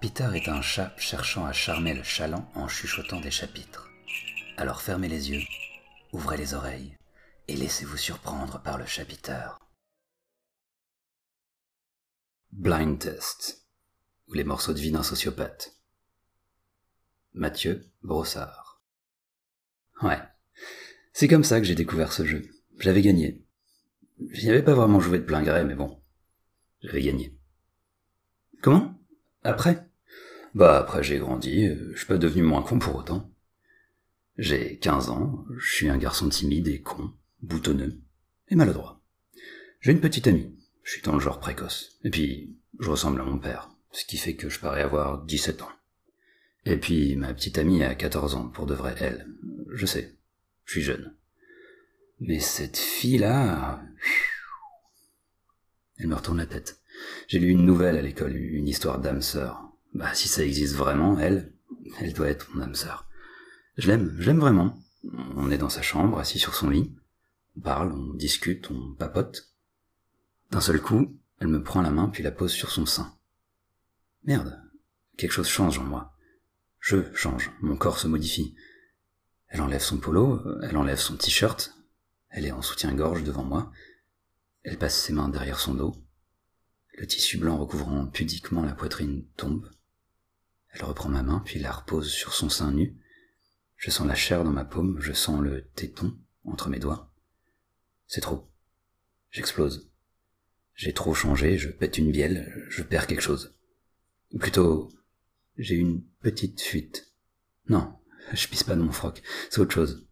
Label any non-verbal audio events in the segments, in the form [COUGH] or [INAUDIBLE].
Peter est un chat cherchant à charmer le chaland en chuchotant des chapitres. Alors fermez les yeux, ouvrez les oreilles et laissez-vous surprendre par le chapiteur. Blind Test, ou les morceaux de vie d'un sociopathe. Mathieu Brossard. Ouais, c'est comme ça que j'ai découvert ce jeu. J'avais gagné. J'y avais pas vraiment joué de plein gré, mais bon, j'avais gagné. Comment? Après? Bah après j'ai grandi, euh, je suis pas devenu moins con pour autant. J'ai 15 ans, je suis un garçon timide et con, boutonneux et maladroit. J'ai une petite amie, je suis dans le genre précoce, et puis je ressemble à mon père, ce qui fait que je parais avoir 17 ans. Et puis ma petite amie a 14 ans, pour de vrai, elle. Je sais, je suis jeune. Mais cette fille-là... Elle me retourne la tête. J'ai lu une nouvelle à l'école, une histoire d'âme sœur. Bah si ça existe vraiment, elle, elle doit être mon âme sœur. Je l'aime, je l'aime vraiment. On est dans sa chambre, assis sur son lit. On parle, on discute, on papote. D'un seul coup, elle me prend la main puis la pose sur son sein. Merde, quelque chose change en moi. Je change, mon corps se modifie. Elle enlève son polo, elle enlève son t-shirt, elle est en soutien-gorge devant moi, elle passe ses mains derrière son dos, le tissu blanc recouvrant pudiquement la poitrine tombe, elle reprend ma main puis la repose sur son sein nu, je sens la chair dans ma paume, je sens le téton entre mes doigts. C'est trop. J'explose. J'ai trop changé, je pète une bielle, je perds quelque chose. Ou plutôt, j'ai une petite fuite. Non, [LAUGHS] je pisse pas dans mon froc, c'est autre chose.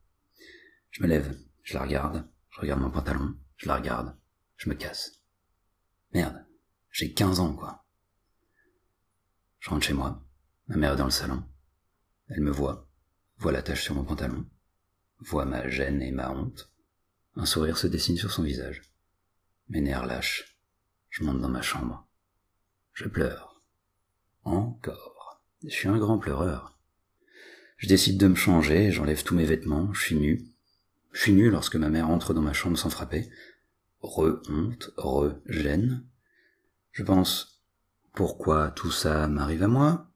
Je me lève, je la regarde, je regarde mon pantalon, je la regarde, je me casse. Merde, j'ai 15 ans, quoi. Je rentre chez moi, ma mère est dans le salon. Elle me voit, voit la tache sur mon pantalon, voit ma gêne et ma honte. Un sourire se dessine sur son visage. Mes nerfs lâchent. Je monte dans ma chambre. Je pleure. Encore. Je suis un grand pleureur. Je décide de me changer, j'enlève tous mes vêtements, je suis nu. Je suis nu lorsque ma mère entre dans ma chambre sans frapper. Re-honte, re-gêne. Je pense, pourquoi tout ça m'arrive à moi?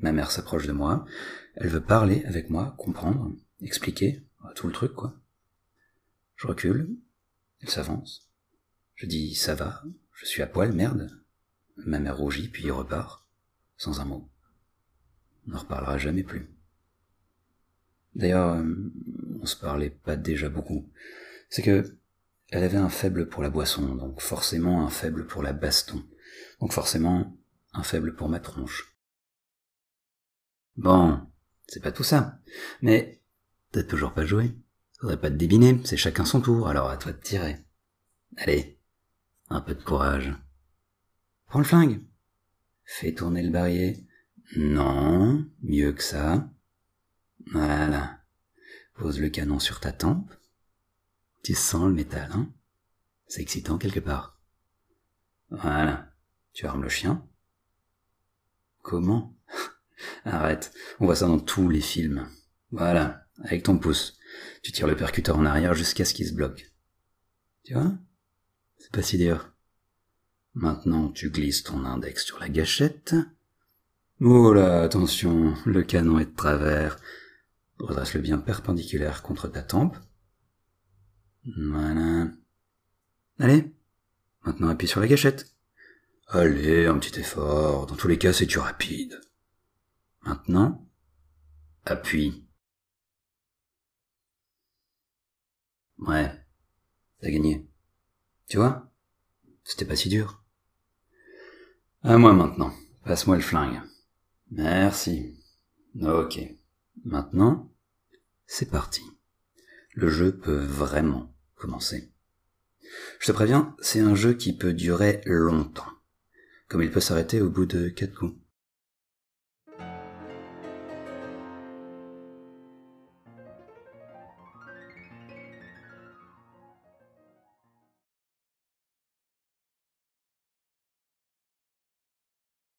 Ma mère s'approche de moi, elle veut parler avec moi, comprendre, expliquer, tout le truc, quoi. Je recule, elle s'avance. Je dis ça va, je suis à poil, merde. Ma mère rougit, puis repart, sans un mot. On n'en reparlera jamais plus. D'ailleurs, euh, on se parlait pas déjà beaucoup. C'est que elle avait un faible pour la boisson, donc forcément un faible pour la baston, donc forcément un faible pour ma tronche. Bon, c'est pas tout ça, mais t'as toujours pas joué. Faudrait pas te débiner, c'est chacun son tour, alors à toi de tirer. Allez, un peu de courage. Prends le flingue. Fais tourner le barillet. Non, mieux que ça. Voilà. Pose le canon sur ta tempe. Tu sens le métal, hein C'est excitant quelque part. Voilà. Tu armes le chien. Comment? [LAUGHS] Arrête. On voit ça dans tous les films. Voilà. Avec ton pouce. Tu tires le percuteur en arrière jusqu'à ce qu'il se bloque. Tu vois? C'est pas si dur. Maintenant, tu glisses ton index sur la gâchette. Oh là, attention, le canon est de travers. Redresse-le bien perpendiculaire contre ta tempe. Voilà. Allez. Maintenant appuie sur la gâchette. Allez, un petit effort. Dans tous les cas, c'est du rapide. Maintenant, appuie. Ouais, t'as gagné. Tu vois? C'était pas si dur. À moi maintenant. Passe-moi le flingue. Merci. Ok. Maintenant, c'est parti. Le jeu peut vraiment commencer. Je te préviens, c'est un jeu qui peut durer longtemps, comme il peut s'arrêter au bout de quatre coups.